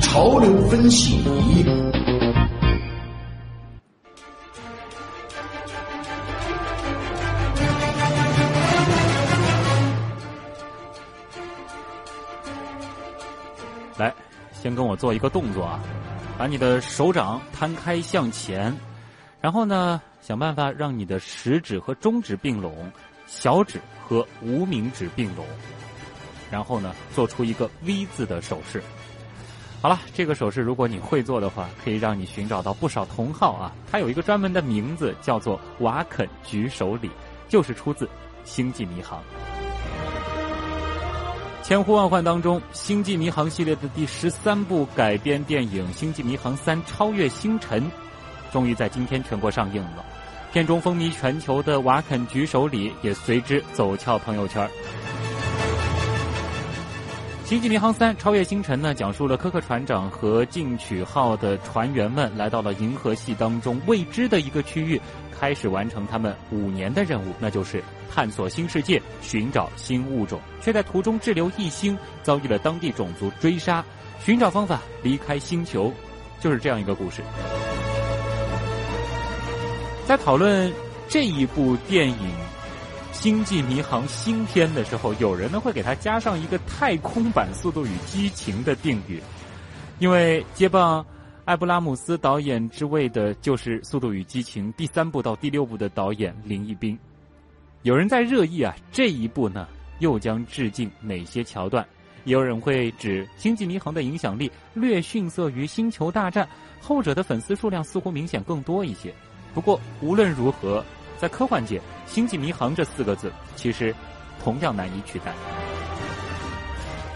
潮流分析仪。来，先跟我做一个动作啊，把你的手掌摊开向前，然后呢，想办法让你的食指和中指并拢，小指和无名指并拢，然后呢，做出一个 V 字的手势。好了，这个手势如果你会做的话，可以让你寻找到不少同好啊。它有一个专门的名字，叫做瓦肯举手礼，就是出自《星际迷航》。千呼万唤当中，《星际迷航》系列的第十三部改编电影《星际迷航三：超越星辰》，终于在今天全国上映了。片中风靡全球的瓦肯举手礼也随之走俏朋友圈。《星际迷航三：超越星辰》呢，讲述了柯克船长和进取号的船员们来到了银河系当中未知的一个区域，开始完成他们五年的任务，那就是。探索新世界，寻找新物种，却在途中滞留异星，遭遇了当地种族追杀，寻找方法离开星球，就是这样一个故事。在讨论这一部电影《星际迷航》新片的时候，有人呢会给它加上一个太空版《速度与激情》的定语，因为接棒艾布拉姆斯导演之位的就是《速度与激情》第三部到第六部的导演林一斌。有人在热议啊，这一部呢又将致敬哪些桥段？也有人会指《星际迷航》的影响力略逊色于《星球大战》，后者的粉丝数量似乎明显更多一些。不过无论如何，在科幻界，《星际迷航》这四个字其实同样难以取代。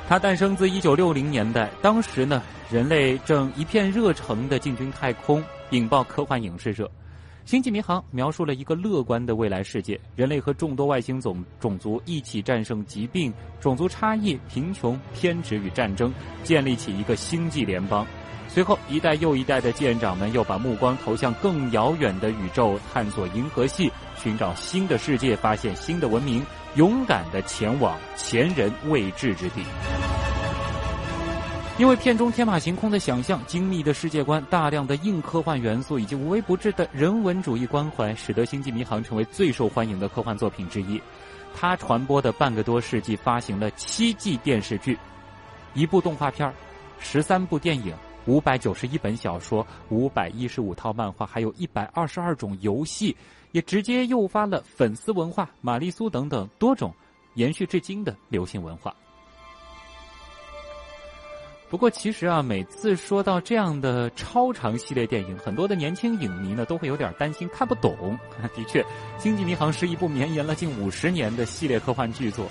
它诞生自一九六零年代，当时呢，人类正一片热诚的进军太空，引爆科幻影视热。《星际迷航》描述了一个乐观的未来世界，人类和众多外星种种族一起战胜疾病、种族差异、贫穷、偏执与战争，建立起一个星际联邦。随后，一代又一代的舰长们又把目光投向更遥远的宇宙，探索银河系，寻找新的世界，发现新的文明，勇敢的前往前人未至之地。因为片中天马行空的想象、精密的世界观、大量的硬科幻元素以及无微不至的人文主义关怀，使得《星际迷航》成为最受欢迎的科幻作品之一。它传播的半个多世纪，发行了七季电视剧、一部动画片、十三部电影、五百九十一本小说、五百一十五套漫画，还有一百二十二种游戏，也直接诱发了粉丝文化、玛丽苏等等多种延续至今的流行文化。不过，其实啊，每次说到这样的超长系列电影，很多的年轻影迷呢都会有点担心看不懂。的确，《星际迷航》是一部绵延了近五十年的系列科幻巨作。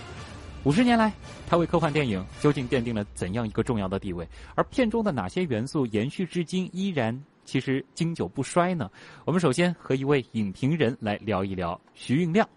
五十年来，它为科幻电影究竟奠定了怎样一个重要的地位？而片中的哪些元素延续至今，依然其实经久不衰呢？我们首先和一位影评人来聊一聊，徐运亮。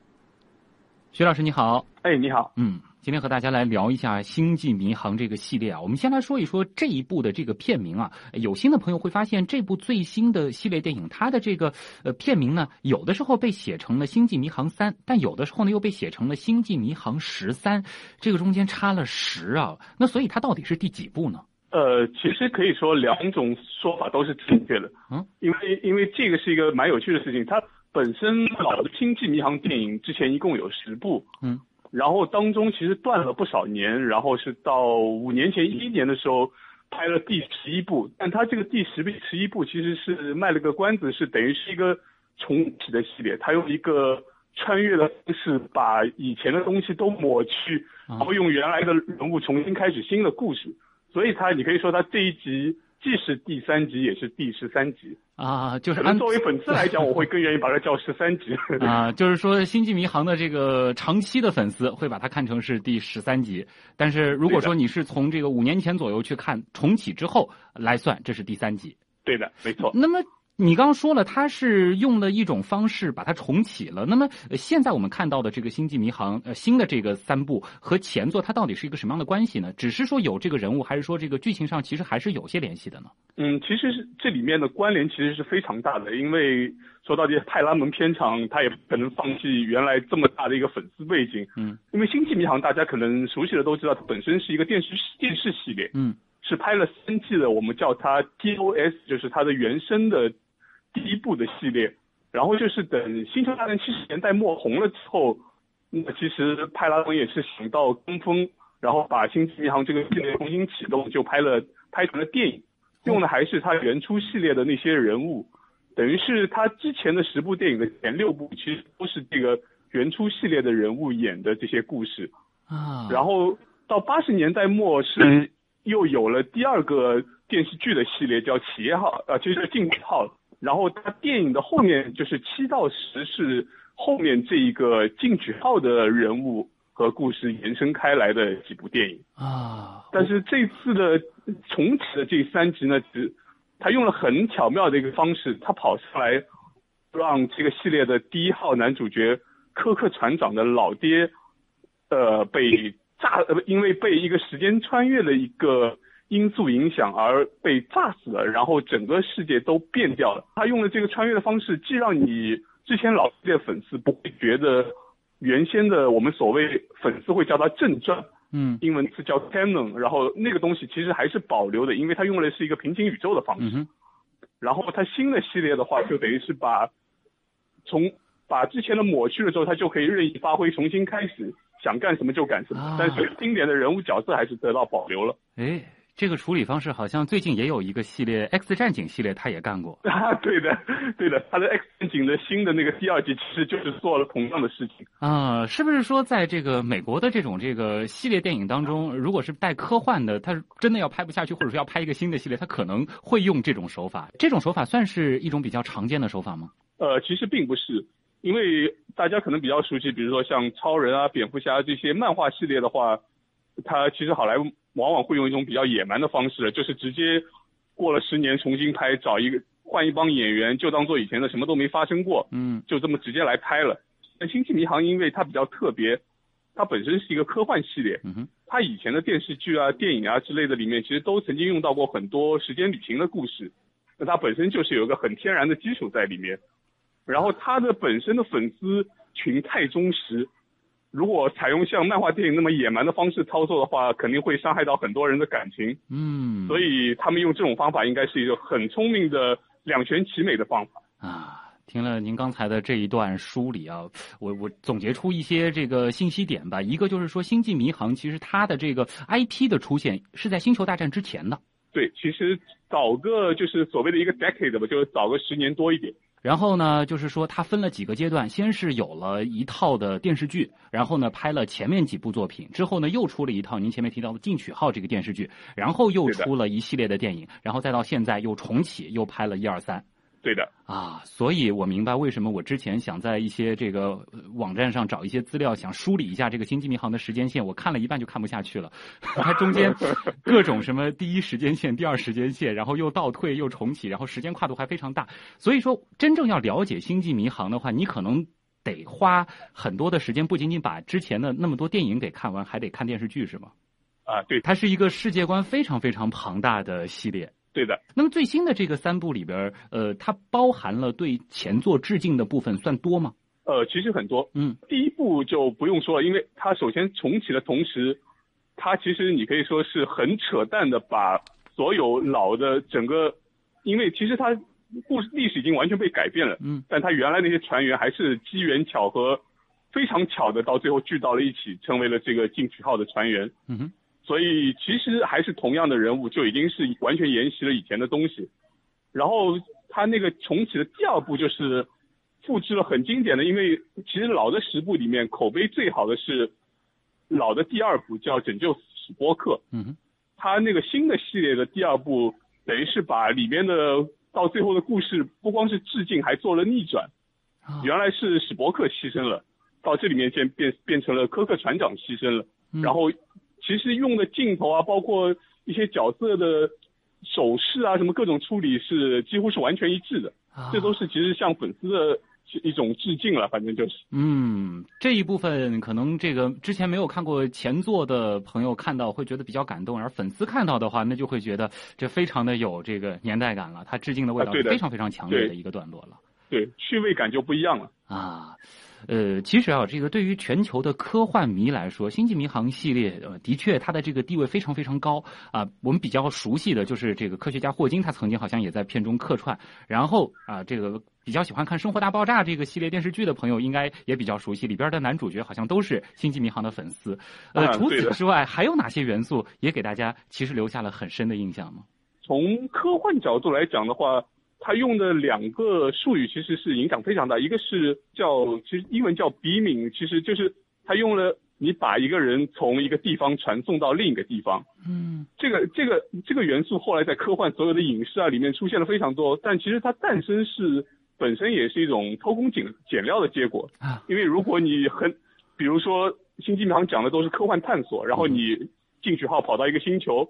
徐老师，你好。哎，你好。嗯。今天和大家来聊一下《星际迷航》这个系列啊，我们先来说一说这一部的这个片名啊。有心的朋友会发现，这部最新的系列电影，它的这个呃片名呢，有的时候被写成了《星际迷航三》，但有的时候呢又被写成了《星际迷航十三》，这个中间差了十啊。那所以它到底是第几部呢？呃，其实可以说两种说法都是正确的。嗯，因为因为这个是一个蛮有趣的事情，它本身老的《星际迷航》电影之前一共有十部。嗯。然后当中其实断了不少年，然后是到五年前一一年的时候拍了第十一部，但他这个第十部十一部其实是卖了个关子，是等于是一个重启的系列，他用一个穿越的方式把以前的东西都抹去，然后用原来的人物重新开始新的故事，所以他你可以说他这一集。既是第三集，也是第十三集啊，就是按作为粉丝来讲，我会更愿意把它叫十三集 啊。就是说，《星际迷航》的这个长期的粉丝会把它看成是第十三集，但是如果说你是从这个五年前左右去看重启之后来算，这是第三集。对的，没错。那么你刚刚说了，他是用了一种方式把它重启了。那么现在我们看到的这个《星际迷航》呃新的这个三部和前作，它到底是一个什么样的关系呢？只是说有这个人物，还是说这个剧情上其实还是有些联系的呢？嗯，其实是这里面的关联其实是非常大的，因为说到底，派拉蒙片场他也不可能放弃原来这么大的一个粉丝背景。嗯，因为《星际迷航》大家可能熟悉的都知道，它本身是一个电视电视系列。嗯，是拍了三季的，我们叫它 TOS，就是它的原生的。第一部的系列，然后就是等《星球大战》七十年代末红了之后，那其实派拉蒙也是想到跟风，然后把《星际迷航》这个系列重新启动，就拍了拍成了电影，用的还是他原初系列的那些人物，等于是他之前的十部电影的前六部其实都是这个原初系列的人物演的这些故事。啊，然后到八十年代末是又有了第二个电视剧的系列叫《企业号》，呃，就是《进取号》。然后它电影的后面就是七到十是后面这一个进取号的人物和故事延伸开来的几部电影啊。但是这次的重启的这三集呢，只他用了很巧妙的一个方式，他跑上来让这个系列的第一号男主角科克船长的老爹，呃，被炸呃，因为被一个时间穿越的一个。因素影响而被炸死了，然后整个世界都变掉了。他用了这个穿越的方式，既让你之前老系列粉丝不会觉得原先的我们所谓粉丝会叫它正传，嗯，英文词叫 canon，然后那个东西其实还是保留的，因为它用的是一个平行宇宙的方式。然后它新的系列的话，就等于是把从把之前的抹去了之后，它就可以任意发挥，重新开始，想干什么就干什么。但是经典的人物角色还是得到保留了。哎。这个处理方式好像最近也有一个系列《X 战警》系列，他也干过 啊。对的，对的，他的《X 战警》的新的那个第二季其实就是做了同样的事情啊。是不是说，在这个美国的这种这个系列电影当中，如果是带科幻的，他真的要拍不下去，或者说要拍一个新的系列，他可能会用这种手法。这种手法算是一种比较常见的手法吗？呃，其实并不是，因为大家可能比较熟悉，比如说像超人啊、蝙蝠侠这些漫画系列的话，它其实好莱坞。往往会用一种比较野蛮的方式，就是直接过了十年重新拍，找一个换一帮演员，就当做以前的什么都没发生过，嗯，就这么直接来拍了。但《星际迷航》因为它比较特别，它本身是一个科幻系列，嗯哼，它以前的电视剧啊、电影啊之类的里面，其实都曾经用到过很多时间旅行的故事，那它本身就是有一个很天然的基础在里面，然后他的本身的粉丝群太忠实。如果采用像漫画电影那么野蛮的方式操作的话，肯定会伤害到很多人的感情。嗯，所以他们用这种方法应该是一个很聪明的两全其美的方法啊。听了您刚才的这一段梳理啊，我我总结出一些这个信息点吧。一个就是说，《星际迷航》其实它的这个 IP 的出现是在《星球大战》之前的。对，其实早个就是所谓的一个 decade 吧，就是早个十年多一点。然后呢，就是说他分了几个阶段，先是有了一套的电视剧，然后呢拍了前面几部作品，之后呢又出了一套您前面提到的《进取号》这个电视剧，然后又出了一系列的电影，然后再到现在又重启，又拍了一二三。对的啊，所以我明白为什么我之前想在一些这个网站上找一些资料，想梳理一下这个《星际迷航》的时间线，我看了一半就看不下去了。它 中间各种什么第一时间线、第二时间线，然后又倒退又重启，然后时间跨度还非常大。所以说，真正要了解《星际迷航》的话，你可能得花很多的时间，不仅仅把之前的那么多电影给看完，还得看电视剧，是吗？啊，对，它是一个世界观非常非常庞大的系列。对的，那么最新的这个三部里边，呃，它包含了对前作致敬的部分，算多吗？呃，其实很多。嗯，第一部就不用说了，因为它首先重启的同时，它其实你可以说是很扯淡的，把所有老的整个，因为其实它故事历史已经完全被改变了。嗯，但它原来那些船员还是机缘巧合，非常巧的到最后聚到了一起，成为了这个进取号的船员。嗯哼。所以其实还是同样的人物，就已经是完全沿袭了以前的东西。然后他那个重启的第二部就是复制了很经典的，因为其实老的十部里面口碑最好的是老的第二部叫《拯救史波克》。嗯哼。他那个新的系列的第二部，等于是把里面的到最后的故事不光是致敬，还做了逆转。原来是史伯克牺牲了，到这里面变变变成了科克船长牺牲了。然后。其实用的镜头啊，包括一些角色的手势啊，什么各种处理是几乎是完全一致的这都是其实向粉丝的一种致敬了，反正就是。嗯，这一部分可能这个之前没有看过前作的朋友看到会觉得比较感动，而粉丝看到的话，那就会觉得这非常的有这个年代感了。他致敬的味道非常非常强烈的一个段落了。对，趣味感就不一样了啊。呃，其实啊，这个对于全球的科幻迷来说，《星际迷航》系列呃，的确它的这个地位非常非常高啊。我们比较熟悉的就是这个科学家霍金，他曾经好像也在片中客串。然后啊，这个比较喜欢看《生活大爆炸》这个系列电视剧的朋友，应该也比较熟悉里边的男主角，好像都是《星际迷航》的粉丝。呃，除此之外，还有哪些元素也给大家其实留下了很深的印象吗？从科幻角度来讲的话。他用的两个术语其实是影响非常大，一个是叫其实英文叫 beaming，其实就是他用了你把一个人从一个地方传送到另一个地方。嗯，这个这个这个元素后来在科幻所有的影视啊里面出现了非常多，但其实它诞生是本身也是一种偷工减减料的结果啊。因为如果你很，比如说《星际迷航》讲的都是科幻探索，然后你进去后跑到一个星球。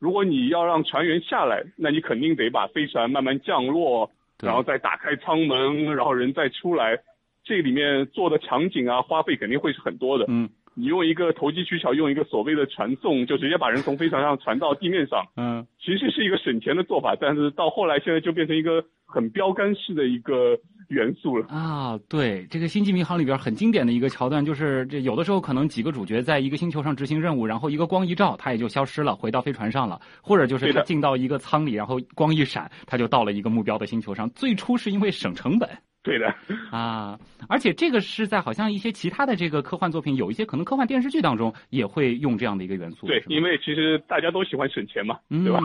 如果你要让船员下来，那你肯定得把飞船慢慢降落，然后再打开舱门，然后人再出来。这里面做的场景啊，花费肯定会是很多的。嗯，你用一个投机取巧，用一个所谓的传送，就直接把人从飞船上传到地面上。嗯，其实是一个省钱的做法，但是到后来现在就变成一个很标杆式的一个。元素了啊，对，这个《星际迷航》里边很经典的一个桥段，就是这有的时候可能几个主角在一个星球上执行任务，然后一个光一照，他也就消失了，回到飞船上了，或者就是他进到一个舱里，然后光一闪，他就到了一个目标的星球上。最初是因为省成本，对的 啊，而且这个是在好像一些其他的这个科幻作品，有一些可能科幻电视剧当中也会用这样的一个元素。对，因为其实大家都喜欢省钱嘛，对吧？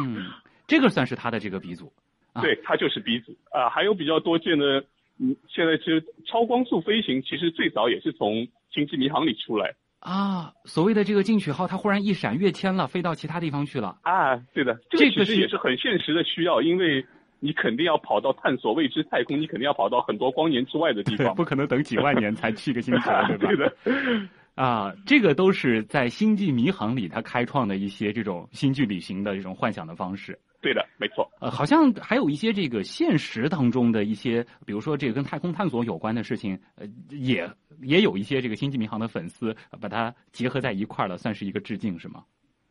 这个算是他的这个鼻祖，对他就是鼻祖啊，还有比较多见的。嗯，现在其实超光速飞行其实最早也是从《星际迷航》里出来啊。所谓的这个进取号，它忽然一闪跃迁了，飞到其他地方去了啊。对的，这个其实也是很现实的需要，因为你肯定要跑到探索未知太空，你肯定要跑到很多光年之外的地方，不可能等几万年才去个星球，对吧？对的。啊，这个都是在《星际迷航》里他开创的一些这种星际旅行的这种幻想的方式。对的，没错。呃，好像还有一些这个现实当中的一些，比如说这个跟太空探索有关的事情，呃，也也有一些这个《星际迷航》的粉丝把它结合在一块儿了，算是一个致敬，是吗？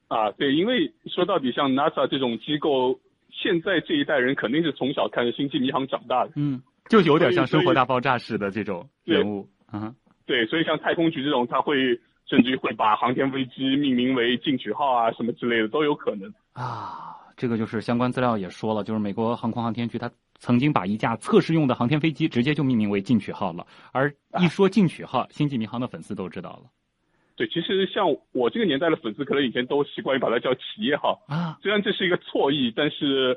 啊，对，因为说到底，像 NASA 这种机构，现在这一代人肯定是从小看《星际迷航》长大的，嗯，就有点像《生活大爆炸》式的这种人物，啊，对，所以像太空局这种，他会甚至于会把航天飞机命名为进取号啊，什么之类的都有可能啊。这个就是相关资料也说了，就是美国航空航天局，它曾经把一架测试用的航天飞机直接就命名为进取号了。而一说进取号，星际迷航的粉丝都知道了。对，其实像我这个年代的粉丝，可能以前都习惯于把它叫企业号啊。虽然这是一个错译，但是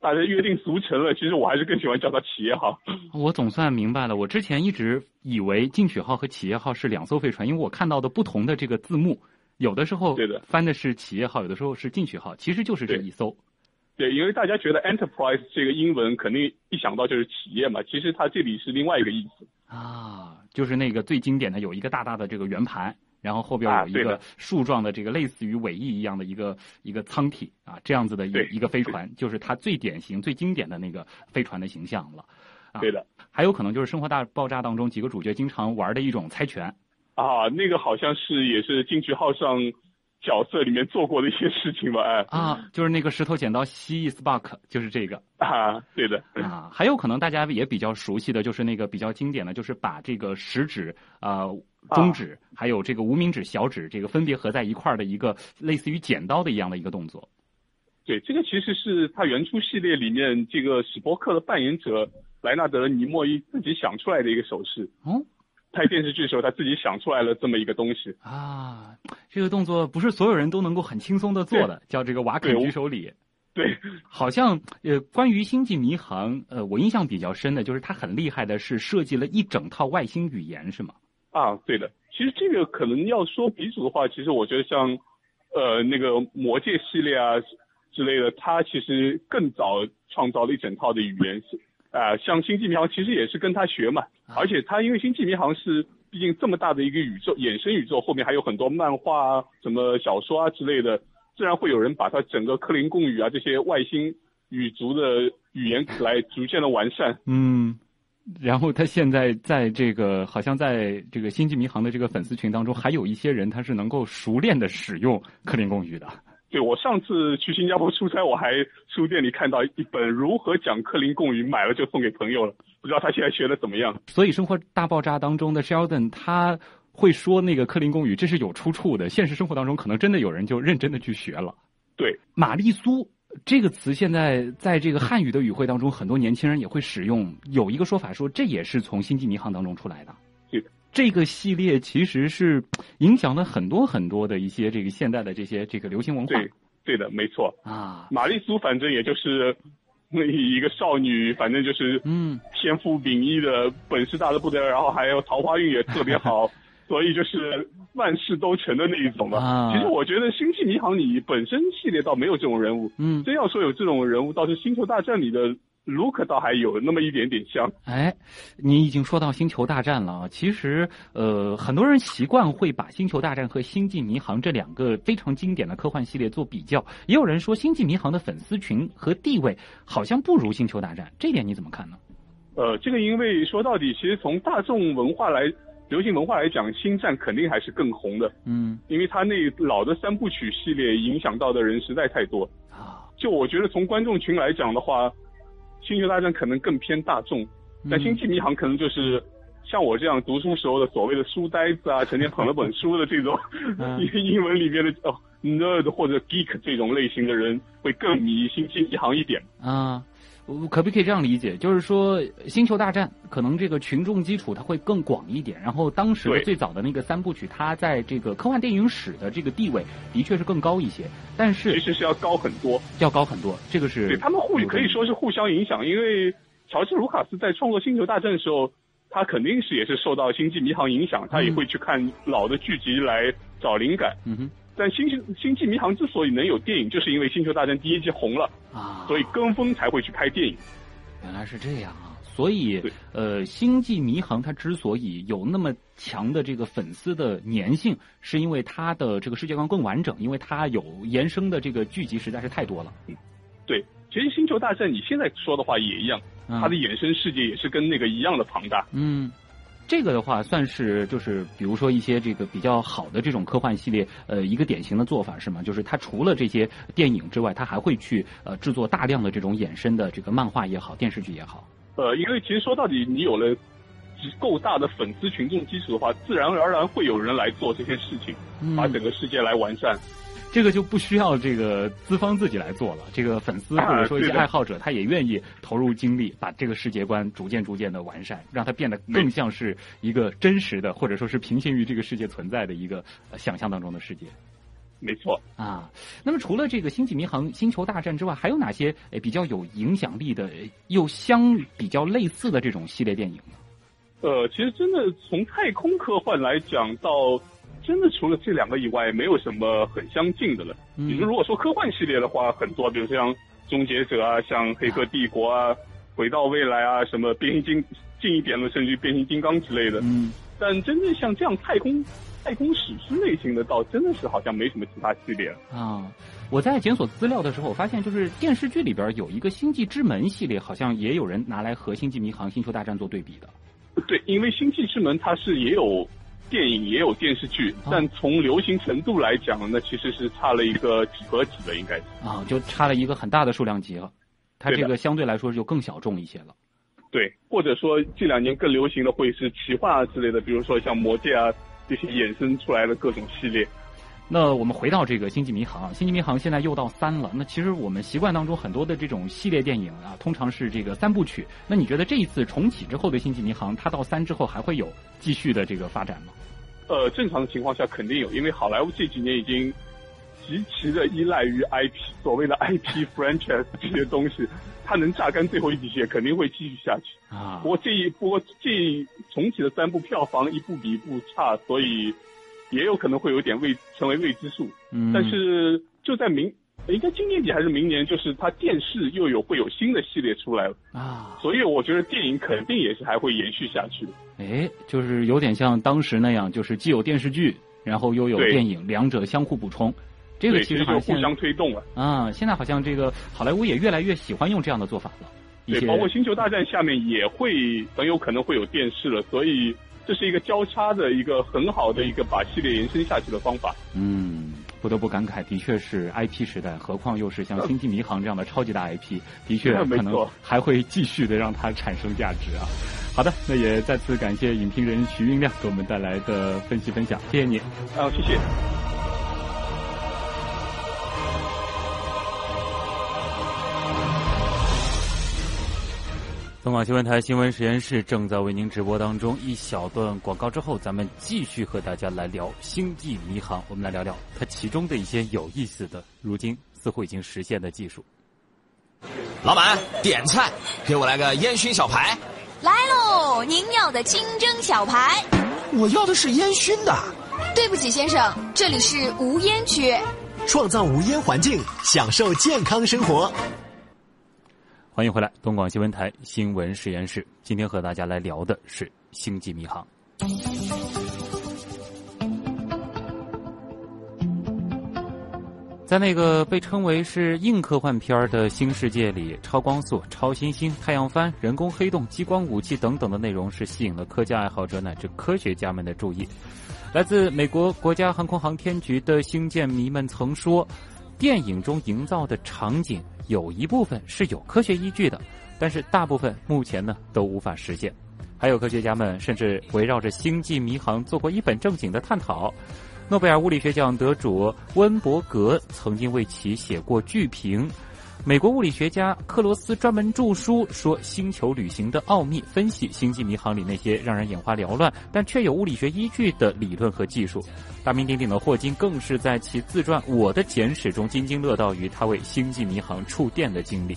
大家约定俗成了。其实我还是更喜欢叫它企业号。我总算明白了，我之前一直以为进取号和企业号是两艘飞船，因为我看到的不同的这个字幕。有的时候对的翻的是企业号，有的时候是进取号，其实就是这一艘。对，因为大家觉得 Enterprise 这个英文肯定一想到就是企业嘛，其实它这里是另外一个意思。啊，就是那个最经典的有一个大大的这个圆盘，然后后边有一个树状的这个类似于尾翼一样的一个一个舱体啊，这样子的一一个飞船，就是它最典型、最经典的那个飞船的形象了。对的，还有可能就是《生活大爆炸》当中几个主角经常玩的一种猜拳。啊，那个好像是也是进取号上角色里面做过的一些事情吧？哎，啊，就是那个石头剪刀蜥蜴 Spark，就是这个啊，对的啊，还有可能大家也比较熟悉的就是那个比较经典的就是把这个食指啊、中指还有这个无名指、小指这个分别合在一块儿的一个类似于剪刀的一样的一个动作。对，这个其实是他原初系列里面这个史波克的扮演者莱纳德尼莫伊自己想出来的一个手势。哦。拍电视剧的时候，他自己想出来了这么一个东西啊。这个动作不是所有人都能够很轻松的做的，叫这个瓦肯举手礼。对，好像呃，关于星际迷航，呃，我印象比较深的就是他很厉害的是设计了一整套外星语言，是吗？啊，对的。其实这个可能要说鼻祖的话，其实我觉得像呃那个魔戒系列啊之类的，他其实更早创造了一整套的语言。啊，像星际迷航其实也是跟他学嘛，而且他因为星际迷航是毕竟这么大的一个宇宙衍生宇宙，后面还有很多漫画啊、什么小说啊之类的，自然会有人把它整个克林贡语啊这些外星语族的语言来逐渐的完善。嗯。然后他现在在这个，好像在这个星际迷航的这个粉丝群当中，还有一些人他是能够熟练的使用克林贡语的。对，我上次去新加坡出差，我还书店里看到一本《如何讲克林贡语》，买了就送给朋友了。不知道他现在学的怎么样？所以《生活大爆炸》当中的 Sheldon 他会说那个克林贡语，这是有出处的。现实生活当中，可能真的有人就认真的去学了。对，玛丽苏。这个词现在在这个汉语的语汇当中，很多年轻人也会使用。有一个说法说，这也是从《星际迷航》当中出来的。这个系列其实是影响了很多很多的一些这个现代的这些这个流行文化。对，对的，没错啊。玛丽苏反正也就是那一个少女，反正就是嗯，天赋秉异的，本事大的不得了，然后还有桃花运也特别好。所以就是万事都成的那一种吧。其实我觉得《星际迷航》里本身系列倒没有这种人物。嗯。真要说有这种人物，倒是《星球大战》里的卢克倒还有那么一点点像。哎，你已经说到《星球大战》了啊。其实，呃，很多人习惯会把《星球大战》和《星际迷航》这两个非常经典的科幻系列做比较。也有人说，《星际迷航》的粉丝群和地位好像不如《星球大战》，这点你怎么看呢？呃，这个因为说到底，其实从大众文化来。流行文化来讲，星战肯定还是更红的。嗯，因为它那老的三部曲系列影响到的人实在太多啊。就我觉得从观众群来讲的话，星球大战可能更偏大众，但星际迷航可能就是像我这样读书时候的所谓的书呆子啊，成天捧了本书的这种英 英文里面的哦 nerd 或者 geek 这种类型的人会更迷星际迷航一点。啊。可不可以这样理解？就是说，《星球大战》可能这个群众基础它会更广一点，然后当时最早的那个三部曲，它在这个科幻电影史的这个地位的确是更高一些，但是其实是要高很多，要高很多。这个是对他们互可以说是互相影响，因为乔治·卢卡斯在创作《星球大战》的时候，他肯定是也是受到《星际迷航》影响，他也会去看老的剧集来找灵感。嗯哼。但《星星星际迷航》之所以能有电影，就是因为《星球大战》第一季红了啊，所以跟风才会去拍电影。原来是这样啊！所以，呃，《星际迷航》它之所以有那么强的这个粉丝的粘性，是因为它的这个世界观更完整，因为它有延伸的这个剧集实在是太多了。嗯，对，其实《星球大战》你现在说的话也一样，它的衍生世界也是跟那个一样的庞大。嗯。这个的话，算是就是比如说一些这个比较好的这种科幻系列，呃，一个典型的做法是吗？就是它除了这些电影之外，它还会去呃制作大量的这种衍生的这个漫画也好，电视剧也好。呃，因为其实说到底，你有了够大的粉丝群众基础的话，自然而然会有人来做这些事情，把整个世界来完善。这个就不需要这个资方自己来做了，这个粉丝或者说一些爱好者，他也愿意投入精力，把这个世界观逐渐逐渐的完善，让它变得更像是一个真实的，或者说是平行于这个世界存在的一个想象当中的世界。没错啊，那么除了这个《星际迷航》《星球大战》之外，还有哪些比较有影响力的又相比较类似的这种系列电影呢？呃，其实真的从太空科幻来讲到。真的除了这两个以外，没有什么很相近的了。你说如果说科幻系列的话，很多，比如像《终结者》啊，像《黑客帝国》啊，《回到未来》啊，什么变形金近一点的，甚至变形金刚之类的。嗯。但真正像这样太空太空史诗类型的，倒真的是好像没什么其他系列啊。我在检索资料的时候，我发现就是电视剧里边有一个《星际之门》系列，好像也有人拿来和《星际迷航》《星球大战》做对比的。对，因为《星际之门》它是也有。电影也有电视剧，但从流行程度来讲，那其实是差了一个几何级的，应该是啊，就差了一个很大的数量级了。它这个相对来说就更小众一些了。对，或者说这两年更流行的会是奇幻啊之类的，比如说像魔戒啊这些衍生出来的各种系列。那我们回到这个《星际迷航》，《星际迷航》现在又到三了。那其实我们习惯当中很多的这种系列电影啊，通常是这个三部曲。那你觉得这一次重启之后的《星际迷航》，它到三之后还会有继续的这个发展吗？呃，正常的情况下肯定有，因为好莱坞这几年已经极其的依赖于 IP，所谓的 IP franchise 这些东西，它能榨干最后一滴血，肯定会继续下去啊。不过这一不过这重启的三部票房一部比一部差，所以。也有可能会有点未成为未知数，嗯，但是就在明，应该今年底还是明年，就是它电视又有会有新的系列出来了啊，所以我觉得电影肯定也是还会延续下去的。哎，就是有点像当时那样，就是既有电视剧，然后又有电影，两者相互补充，这个其实好像互相推动了啊。现在好像这个好莱坞也越来越喜欢用这样的做法了。对，包括《星球大战》下面也会很有可能会有电视了，所以这是一个交叉的一个很好的一个把系列延伸下去的方法。嗯，不得不感慨，的确是 IP 时代，何况又是像《星际迷航》这样的超级大 IP，的确 可能还会继续的让它产生价值啊。好的，那也再次感谢影评人徐云亮给我们带来的分析分享，谢谢你。啊，谢谢。东广新闻台新闻实验室正在为您直播当中，一小段广告之后，咱们继续和大家来聊《星际迷航》，我们来聊聊它其中的一些有意思的，如今似乎已经实现的技术。老板，点菜，给我来个烟熏小排。来喽，您要的清蒸小排。我要的是烟熏的。对不起，先生，这里是无烟区。创造无烟环境，享受健康生活。欢迎回来，东广新闻台新闻实验室。今天和大家来聊的是《星际迷航》。在那个被称为是硬科幻片的新世界里，超光速、超新星、太阳帆、人工黑洞、激光武器等等的内容是吸引了科技爱好者乃至科学家们的注意。来自美国国家航空航天局的星舰迷们曾说，电影中营造的场景。有一部分是有科学依据的，但是大部分目前呢都无法实现。还有科学家们甚至围绕着星际迷航做过一本正经的探讨。诺贝尔物理学奖得主温伯格曾经为其写过剧评。美国物理学家克罗斯专门著书说星球旅行的奥秘，分析星际迷航里那些让人眼花缭乱但却有物理学依据的理论和技术。大名鼎鼎的霍金更是在其自传《我的简史》中津津乐道于他为星际迷航触电的经历。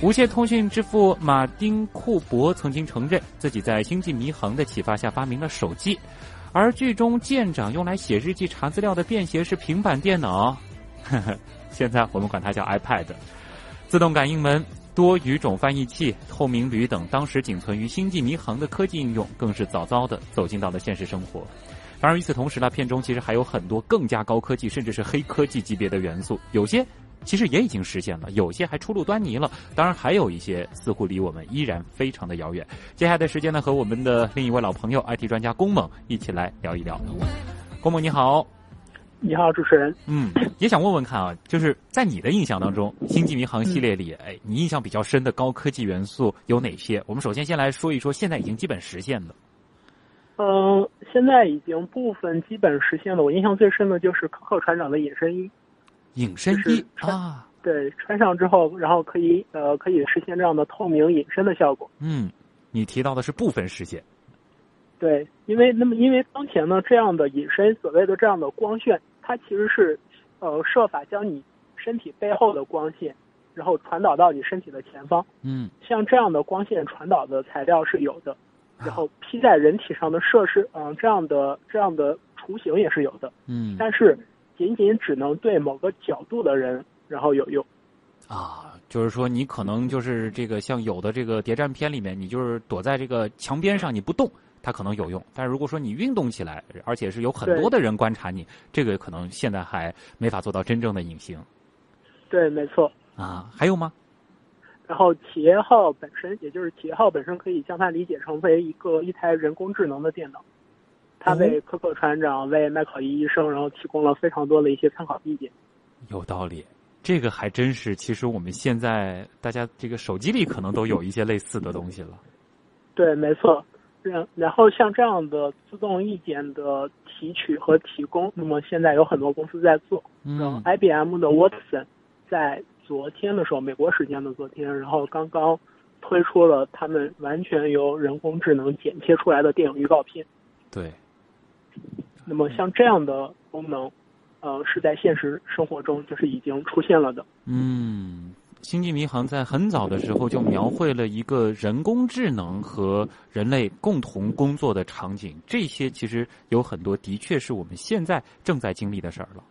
无线通讯之父马丁库珀曾经承认自己在星际迷航的启发下发明了手机，而剧中舰长用来写日记查资料的便携式平板电脑。呵呵。现在我们管它叫 iPad，自动感应门、多语种翻译器、透明铝等当时仅存于星际迷航的科技应用，更是早早的走进到了现实生活。当然，与此同时呢，片中其实还有很多更加高科技，甚至是黑科技级别的元素。有些其实也已经实现了，有些还初露端倪了。当然，还有一些似乎离我们依然非常的遥远。接下来的时间呢，和我们的另一位老朋友 IT 专家龚猛一起来聊一聊。龚猛，你好。你好，主持人。嗯，也想问问看啊，就是在你的印象当中，《星际迷航》系列里，哎，你印象比较深的高科技元素有哪些？我们首先先来说一说现在已经基本实现的。嗯，现在已经部分基本实现了。我印象最深的就是科克船长的隐身衣。隐身衣啊？对，穿上之后，然后可以呃可以实现这样的透明隐身的效果。嗯，你提到的是部分实现。对，因为那么因为当前呢，这样的隐身所谓的这样的光线，它其实是，呃，设法将你身体背后的光线，然后传导到你身体的前方。嗯，像这样的光线传导的材料是有的，然后披在人体上的设施，嗯，这样的这样的雏形也是有的。嗯，但是仅仅只能对某个角度的人然后有用。啊，就是说你可能就是这个像有的这个谍战片里面，你就是躲在这个墙边上你不动。它可能有用，但是如果说你运动起来，而且是有很多的人观察你，这个可能现在还没法做到真正的隐形。对，没错。啊，还有吗？然后企业号本身，也就是企业号本身，可以将它理解成为一个一台人工智能的电脑，它为科克船长、为麦考伊医生，然后提供了非常多的一些参考意见。有道理，这个还真是。其实我们现在大家这个手机里可能都有一些类似的东西了。对，没错。然然后像这样的自动意见的提取和提供，那么现在有很多公司在做。嗯，IBM 的 Watson 在昨天的时候，美国时间的昨天，然后刚刚推出了他们完全由人工智能剪切出来的电影预告片。对。那么像这样的功能，呃，是在现实生活中就是已经出现了的。嗯。星际迷航在很早的时候就描绘了一个人工智能和人类共同工作的场景，这些其实有很多的确是我们现在正在经历的事儿了。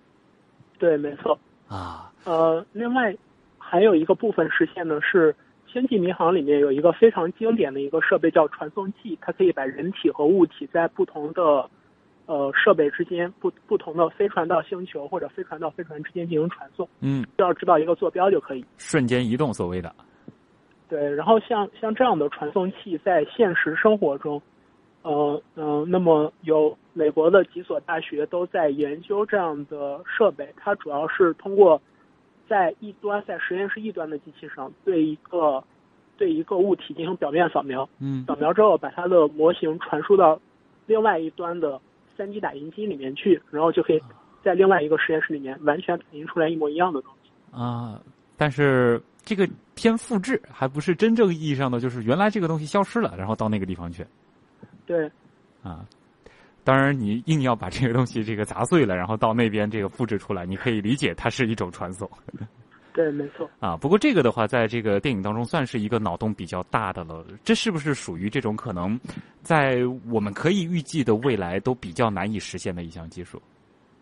对，没错。啊。呃，另外还有一个部分实现的是，星际迷航里面有一个非常经典的一个设备叫传送器，它可以把人体和物体在不同的。呃，设备之间不不同的飞船到星球或者飞船到飞船之间进行传送，嗯，只要知道一个坐标就可以，瞬间移动所谓的，对，然后像像这样的传送器在现实生活中，呃嗯，那么有美国的几所大学都在研究这样的设备，它主要是通过在一端在实验室一端的机器上对一个对一个物体进行表面扫描，嗯，扫描之后把它的模型传输到另外一端的 3D 打印机里面去，然后就可以在另外一个实验室里面完全打印出来一模一样的东西。啊，但是。这个偏复制，还不是真正意义上的，就是原来这个东西消失了，然后到那个地方去。对。啊，当然你硬要把这个东西这个砸碎了，然后到那边这个复制出来，你可以理解它是一种传送。对，没错。啊，不过这个的话，在这个电影当中算是一个脑洞比较大的了。这是不是属于这种可能，在我们可以预计的未来都比较难以实现的一项技术？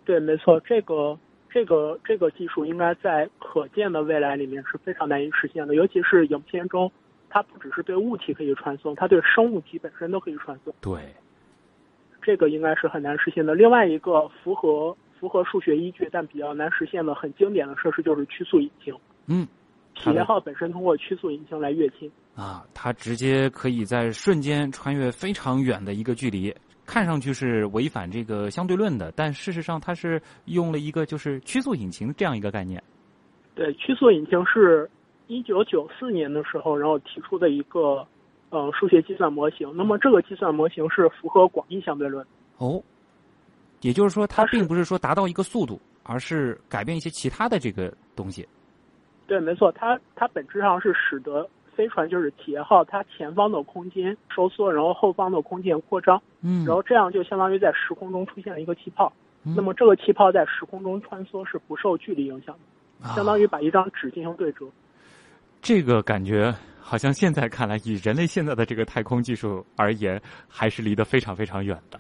对，没错，这个。这个这个技术应该在可见的未来里面是非常难以实现的，尤其是影片中，它不只是对物体可以传送，它对生物体本身都可以传送。对，这个应该是很难实现的。另外一个符合符合数学依据但比较难实现的很经典的设施就是曲速引擎。嗯，企业号本身通过曲速引擎来跃迁。啊，它直接可以在瞬间穿越非常远的一个距离。看上去是违反这个相对论的，但事实上它是用了一个就是曲速引擎这样一个概念。对，曲速引擎是一九九四年的时候，然后提出的一个呃数学计算模型。那么这个计算模型是符合广义相对论。哦，也就是说，它并不是说达到一个速度，而是改变一些其他的这个东西。对，没错，它它本质上是使得。飞船就是企业号，它前方的空间收缩，然后后方的空间扩张，嗯，然后这样就相当于在时空中出现了一个气泡，那么这个气泡在时空中穿梭是不受距离影响的，相当于把一张纸进行对折。这个感觉好像现在看来，以人类现在的这个太空技术而言，还是离得非常非常远的。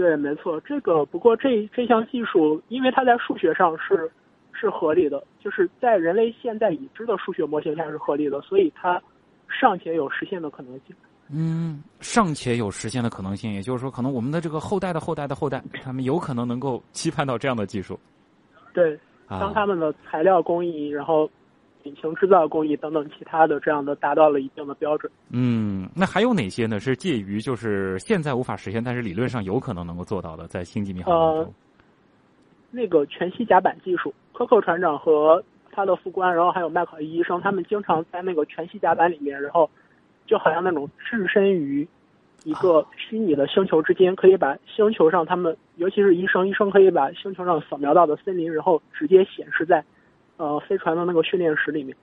对，没错，这个不过这这项技术，因为它在数学上是。是合理的，就是在人类现在已知的数学模型下是合理的，所以它尚且有实现的可能性。嗯，尚且有实现的可能性，也就是说，可能我们的这个后代的后代的后代，他们有可能能够期盼到这样的技术。对，当他们的材料工艺，然后引擎制造工艺等等其他的这样的达到了一定的标准。嗯，那还有哪些呢？是介于就是现在无法实现，但是理论上有可能能够做到的，在星际迷航当中。那个全息甲板技术。科克船长和他的副官，然后还有麦考伊医生，他们经常在那个全息甲板里面，然后就好像那种置身于一个虚拟的星球之间，可以把星球上他们，尤其是医生，医生可以把星球上扫描到的森林，然后直接显示在呃飞船的那个训练室里面。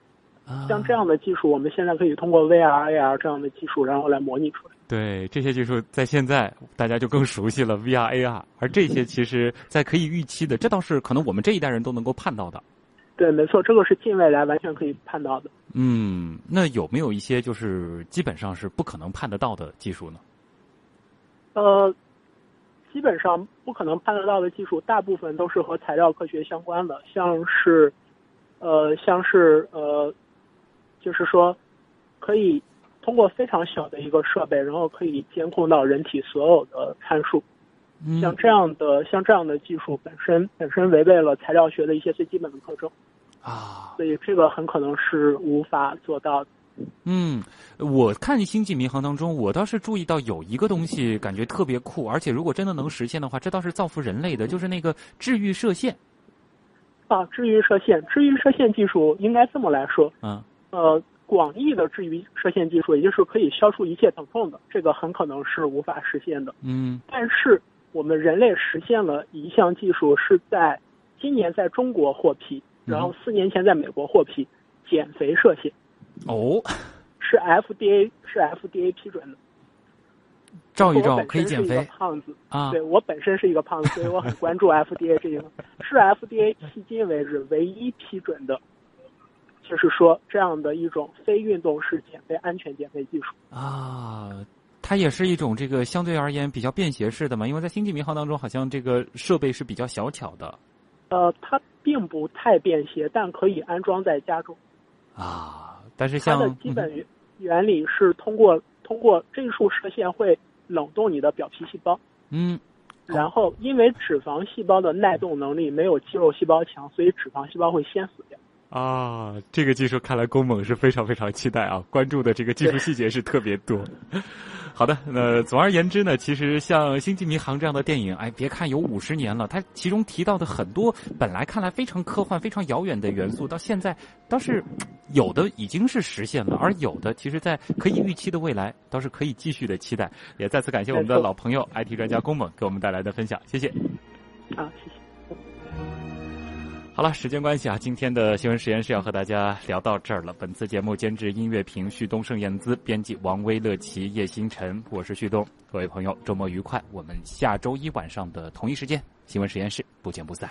像这样的技术，我们现在可以通过 VR、AR 这样的技术，然后来模拟出来。对这些技术，在现在大家就更熟悉了 VR、AR，而这些其实，在可以预期的，这倒是可能我们这一代人都能够盼到的。对，没错，这个是近未来完全可以盼到的。嗯，那有没有一些就是基本上是不可能盼得到的技术呢？呃，基本上不可能判得到的技术，大部分都是和材料科学相关的，像是，呃，像是呃，就是说，可以。通过非常小的一个设备，然后可以监控到人体所有的参数。像这样的像这样的技术本身本身违背了材料学的一些最基本的特征啊，所以这个很可能是无法做到的。嗯，我看《星际迷航》当中，我倒是注意到有一个东西，感觉特别酷，而且如果真的能实现的话，这倒是造福人类的，就是那个治愈射线。啊，治愈射线，治愈射线技术应该这么来说。嗯。呃。广义的治愈射线技术，也就是可以消除一切疼痛的，这个很可能是无法实现的。嗯，但是我们人类实现了一项技术，是在今年在中国获批，然后四年前在美国获批，减肥射线。哦，是 FDA 是 FDA 批准的。照一照可以减肥。胖子啊，对我本身是一个胖子，所以我很关注 FDA 这个，是 FDA 迄今为止唯一批准的。就是说，这样的一种非运动式减肥安全减肥技术啊，它也是一种这个相对而言比较便携式的嘛。因为在星际迷航当中，好像这个设备是比较小巧的。呃，它并不太便携，但可以安装在家中。啊，但是像它的基本原理是通过通过这束射线会冷冻你的表皮细胞。嗯。然后，因为脂肪细胞的耐冻能力没有肌肉细胞强，所以脂肪细胞会先死掉。啊，这个技术看来宫猛是非常非常期待啊，关注的这个技术细节是特别多。好的，那总而言之呢，其实像《星际迷航》这样的电影，哎，别看有五十年了，它其中提到的很多本来看来非常科幻、非常遥远的元素，到现在倒是有的已经是实现了，而有的其实，在可以预期的未来，倒是可以继续的期待。也再次感谢我们的老朋友 IT 专家宫猛给我们带来的分享，谢谢。好，谢谢。好了，时间关系啊，今天的新闻实验室要和大家聊到这儿了。本次节目监制音乐评旭东、盛燕姿，编辑王威、乐琪、叶星辰，我是旭东。各位朋友，周末愉快！我们下周一晚上的同一时间，新闻实验室不见不散。